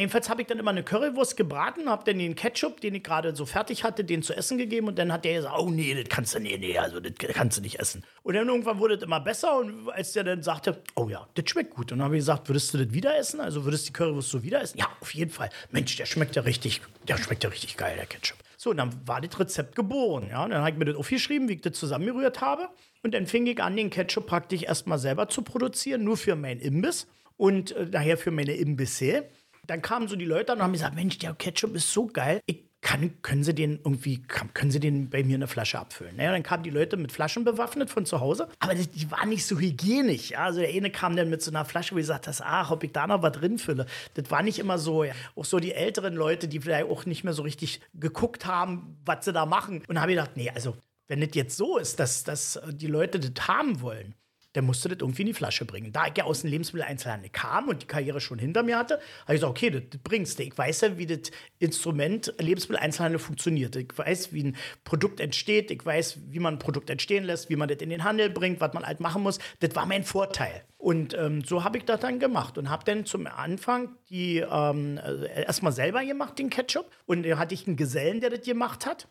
Jedenfalls habe ich dann immer eine Currywurst gebraten, habe dann den Ketchup, den ich gerade so fertig hatte, den zu essen gegeben und dann hat der gesagt, oh nee, das kannst du, nee, nee, also das kannst du nicht essen. Und dann irgendwann wurde es immer besser und als der dann sagte, oh ja, das schmeckt gut. Und dann habe ich gesagt, würdest du das wieder essen? Also würdest du die Currywurst so wieder essen? Ja, auf jeden Fall. Mensch, der schmeckt ja richtig, der schmeckt ja richtig geil, der Ketchup. So, und dann war das Rezept geboren. Ja? Dann habe ich mir das aufgeschrieben, wie ich das zusammengerührt habe. Und dann fing ich an, den Ketchup praktisch erstmal selber zu produzieren, nur für meinen Imbiss und äh, daher für meine Imbisse. Dann kamen so die Leute und haben gesagt, Mensch, der Ketchup ist so geil. Ich kann, können Sie den irgendwie, können Sie den bei mir eine Flasche abfüllen? Naja, dann kamen die Leute mit Flaschen bewaffnet von zu Hause, aber die, die waren nicht so hygienisch. Ja? Also der eine kam dann mit so einer Flasche, wo ich sagte, ach, ob ich da noch was drin fülle. Das war nicht immer so. Ja. Auch so die älteren Leute, die vielleicht auch nicht mehr so richtig geguckt haben, was sie da machen. Und habe ich gedacht, nee, also wenn das jetzt so ist, dass, dass die Leute das haben wollen, der musste das irgendwie in die Flasche bringen. Da ich ja aus dem Lebensmitteleinzelhandel kam und die Karriere schon hinter mir hatte, habe ich gesagt, okay, das, das bringst du. Ich weiß ja, wie das Instrument Lebensmitteleinzelhandel funktioniert. Ich weiß, wie ein Produkt entsteht. Ich weiß, wie man ein Produkt entstehen lässt, wie man das in den Handel bringt, was man halt machen muss. Das war mein Vorteil. Und ähm, so habe ich das dann gemacht und habe dann zum Anfang die ähm, äh, erstmal selber gemacht, den Ketchup. Und da hatte ich einen Gesellen, der das gemacht hat.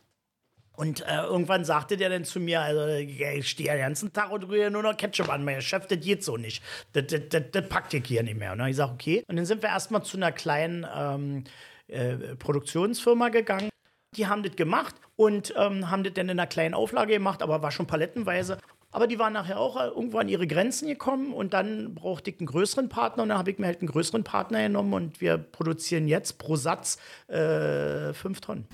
Und äh, irgendwann sagte der dann zu mir, also ich stehe den ganzen Tag und rühre nur noch Ketchup an. Mein Chef, das geht so nicht. Das, das, das, das packt ich hier nicht mehr. Und dann habe ich gesagt, okay. Und dann sind wir erstmal zu einer kleinen ähm, äh, Produktionsfirma gegangen. Die haben das gemacht und ähm, haben das dann in einer kleinen Auflage gemacht, aber war schon palettenweise. Aber die waren nachher auch irgendwo an ihre Grenzen gekommen und dann brauchte ich einen größeren Partner und dann habe ich mir halt einen größeren Partner genommen und wir produzieren jetzt pro Satz äh, fünf Tonnen.